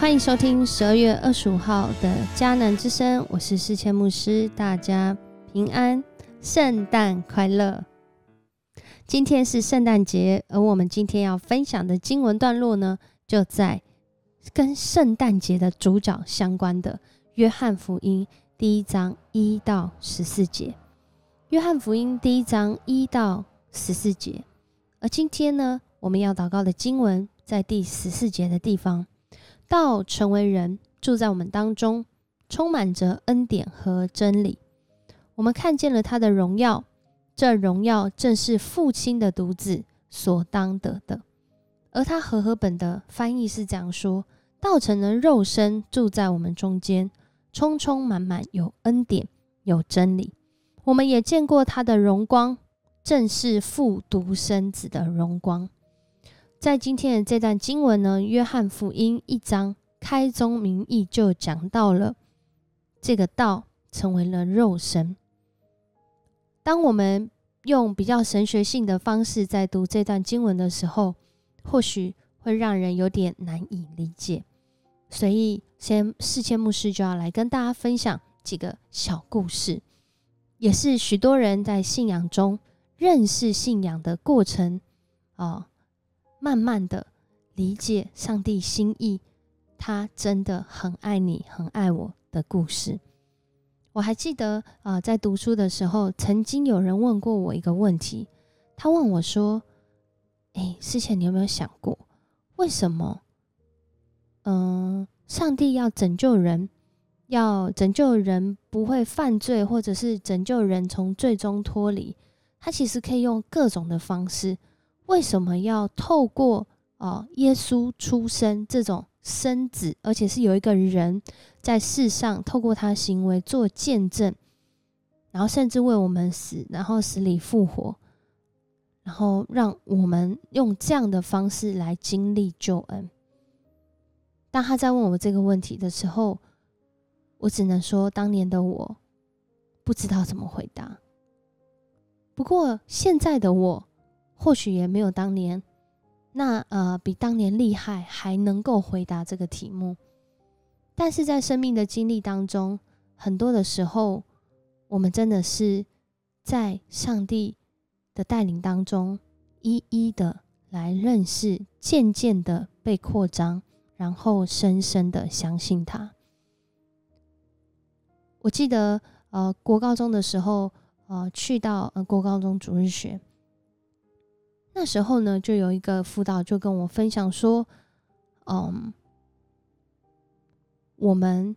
欢迎收听十二月二十五号的迦南之声，我是世谦牧师，大家平安，圣诞快乐！今天是圣诞节，而我们今天要分享的经文段落呢，就在跟圣诞节的主角相关的约翰福音第一章一到十四节。约翰福音第一章一到十四节，而今天呢，我们要祷告的经文在第十四节的地方。道成为人，住在我们当中，充满着恩典和真理。我们看见了他的荣耀，这荣耀正是父亲的独子所当得的。而他和合本的翻译是这样说：道成了肉身，住在我们中间，充充满满有恩典，有真理。我们也见过他的荣光，正是父独生子的荣光。在今天的这段经文呢，《约翰福音》一章开宗明义就讲到了这个道成为了肉身。当我们用比较神学性的方式在读这段经文的时候，或许会让人有点难以理解。所以，先世谦牧师就要来跟大家分享几个小故事，也是许多人在信仰中认识信仰的过程啊。慢慢的理解上帝心意，他真的很爱你，很爱我的故事。我还记得啊，在读书的时候，曾经有人问过我一个问题，他问我说：“哎，之前你有没有想过，为什么？嗯，上帝要拯救人，要拯救人不会犯罪，或者是拯救人从最终脱离，他其实可以用各种的方式。”为什么要透过哦耶稣出生这种生子，而且是有一个人在世上透过他行为做见证，然后甚至为我们死，然后死里复活，然后让我们用这样的方式来经历救恩？当他在问我这个问题的时候，我只能说，当年的我不知道怎么回答。不过现在的我。或许也没有当年那呃比当年厉害，还能够回答这个题目。但是在生命的经历当中，很多的时候，我们真的是在上帝的带领当中，一一的来认识，渐渐的被扩张，然后深深的相信他。我记得呃国高中的时候，呃去到呃国高中主日学。那时候呢，就有一个辅导就跟我分享说：“嗯，我们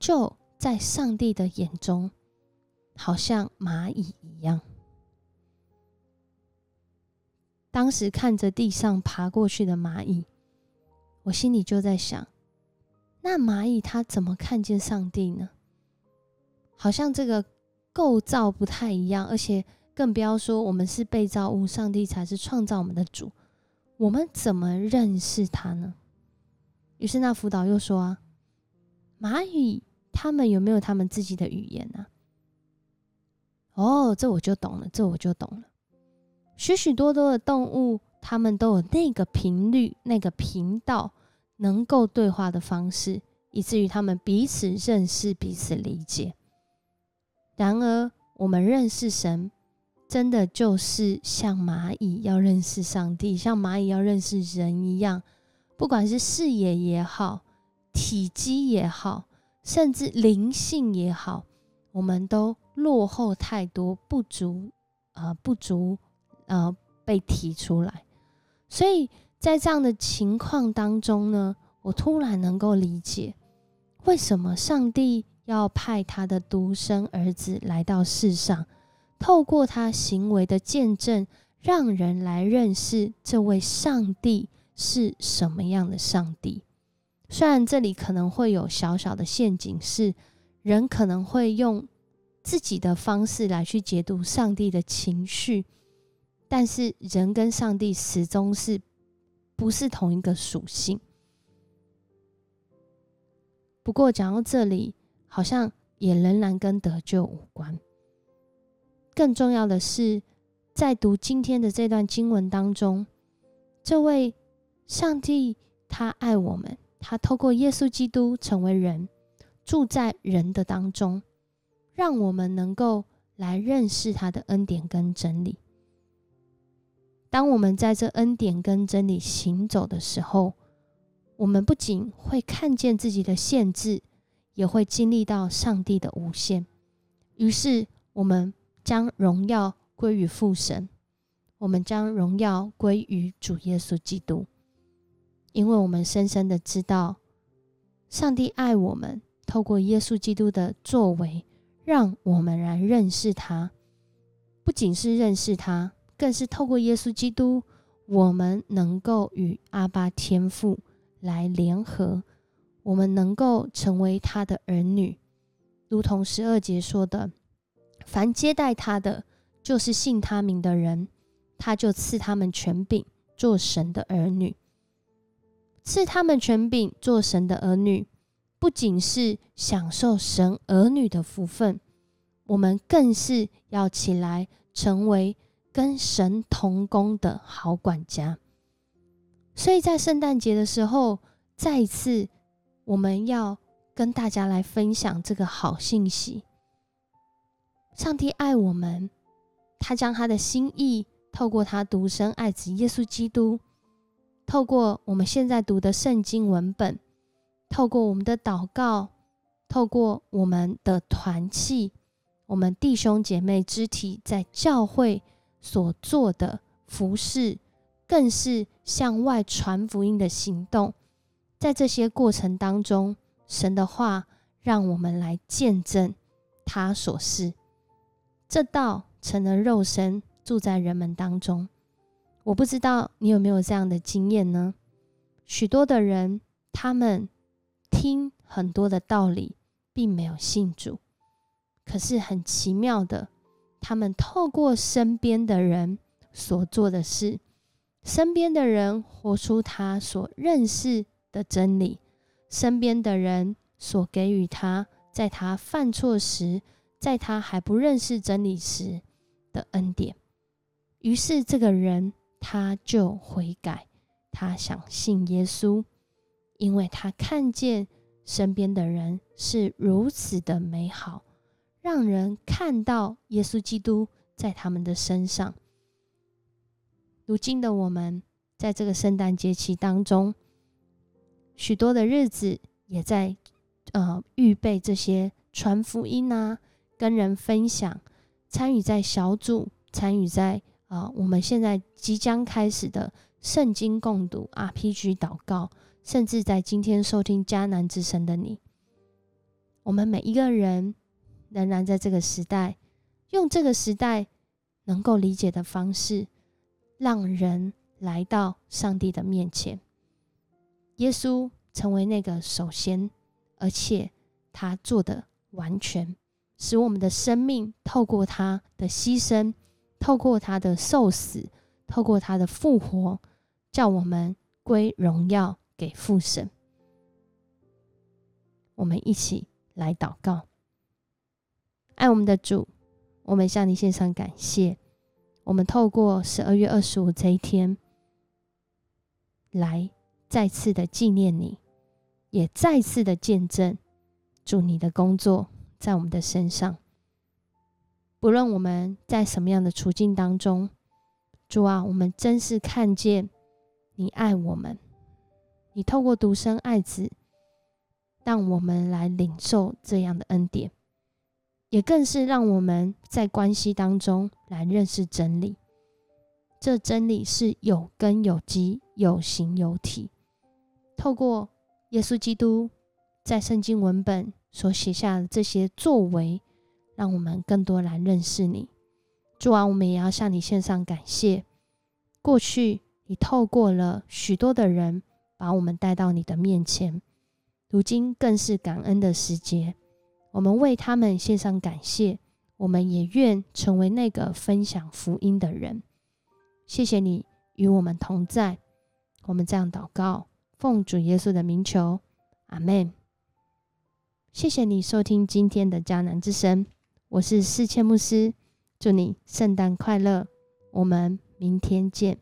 就在上帝的眼中，好像蚂蚁一样。当时看着地上爬过去的蚂蚁，我心里就在想：那蚂蚁它怎么看见上帝呢？好像这个构造不太一样，而且。”更不要说我们是被造物，上帝才是创造我们的主。我们怎么认识他呢？于是那辅导又说啊，蚂蚁他们有没有他们自己的语言呢？哦，这我就懂了，这我就懂了。许许多多的动物，他们都有那个频率、那个频道，能够对话的方式，以至于他们彼此认识、彼此理解。然而，我们认识神。真的就是像蚂蚁要认识上帝，像蚂蚁要认识人一样，不管是视野也好，体积也好，甚至灵性也好，我们都落后太多，不足啊，不足呃被提出来。所以在这样的情况当中呢，我突然能够理解，为什么上帝要派他的独生儿子来到世上。透过他行为的见证，让人来认识这位上帝是什么样的上帝。虽然这里可能会有小小的陷阱，是人可能会用自己的方式来去解读上帝的情绪，但是人跟上帝始终是不是同一个属性。不过讲到这里，好像也仍然跟得救无关。更重要的是，在读今天的这段经文当中，这位上帝他爱我们，他透过耶稣基督成为人，住在人的当中，让我们能够来认识他的恩典跟真理。当我们在这恩典跟真理行走的时候，我们不仅会看见自己的限制，也会经历到上帝的无限。于是，我们将荣耀归于父神，我们将荣耀归于主耶稣基督。因为我们深深的知道，上帝爱我们，透过耶稣基督的作为，让我们来认识他。不仅是认识他，更是透过耶稣基督，我们能够与阿巴天父来联合，我们能够成为他的儿女。如同十二节说的：“凡接待他的，就是信他名的人，他就赐他们权柄，做神的儿女。”赐他们权柄做神的儿女，不仅是享受神儿女的福分，我们更是要起来成为跟神同工的好管家。所以在圣诞节的时候，再一次我们要跟大家来分享这个好信息：上帝爱我们，他将他的心意透过他独生爱子耶稣基督。透过我们现在读的圣经文本，透过我们的祷告，透过我们的团契，我们弟兄姐妹肢体在教会所做的服饰，更是向外传福音的行动。在这些过程当中，神的话让我们来见证他所示，这道成了肉身，住在人们当中。我不知道你有没有这样的经验呢？许多的人，他们听很多的道理，并没有信主。可是很奇妙的，他们透过身边的人所做的事，身边的人活出他所认识的真理，身边的人所给予他，在他犯错时，在他还不认识真理时的恩典。于是这个人。他就悔改，他想信耶稣，因为他看见身边的人是如此的美好，让人看到耶稣基督在他们的身上。如今的我们，在这个圣诞节期当中，许多的日子也在呃预备这些传福音啊，跟人分享，参与在小组，参与在。啊，我们现在即将开始的圣经共读、RPG 祷告，甚至在今天收听迦南之声的你，我们每一个人仍然在这个时代，用这个时代能够理解的方式，让人来到上帝的面前。耶稣成为那个首先，而且他做的完全，使我们的生命透过他的牺牲。透过他的受死，透过他的复活，叫我们归荣耀给父神。我们一起来祷告，爱我们的主，我们向你献上感谢。我们透过十二月二十五这一天，来再次的纪念你，也再次的见证主你的工作在我们的身上。不论我们在什么样的处境当中，主啊，我们真是看见你爱我们，你透过独生爱子，让我们来领受这样的恩典，也更是让我们在关系当中来认识真理。这真理是有根有基、有形有体。透过耶稣基督在圣经文本所写下的这些作为。让我们更多来认识你，主啊，我们也要向你献上感谢。过去你透过了许多的人，把我们带到你的面前，如今更是感恩的时节，我们为他们献上感谢。我们也愿成为那个分享福音的人。谢谢你与我们同在，我们这样祷告，奉主耶稣的名求，阿门。谢谢你收听今天的迦南之声。我是世谦牧师，祝你圣诞快乐，我们明天见。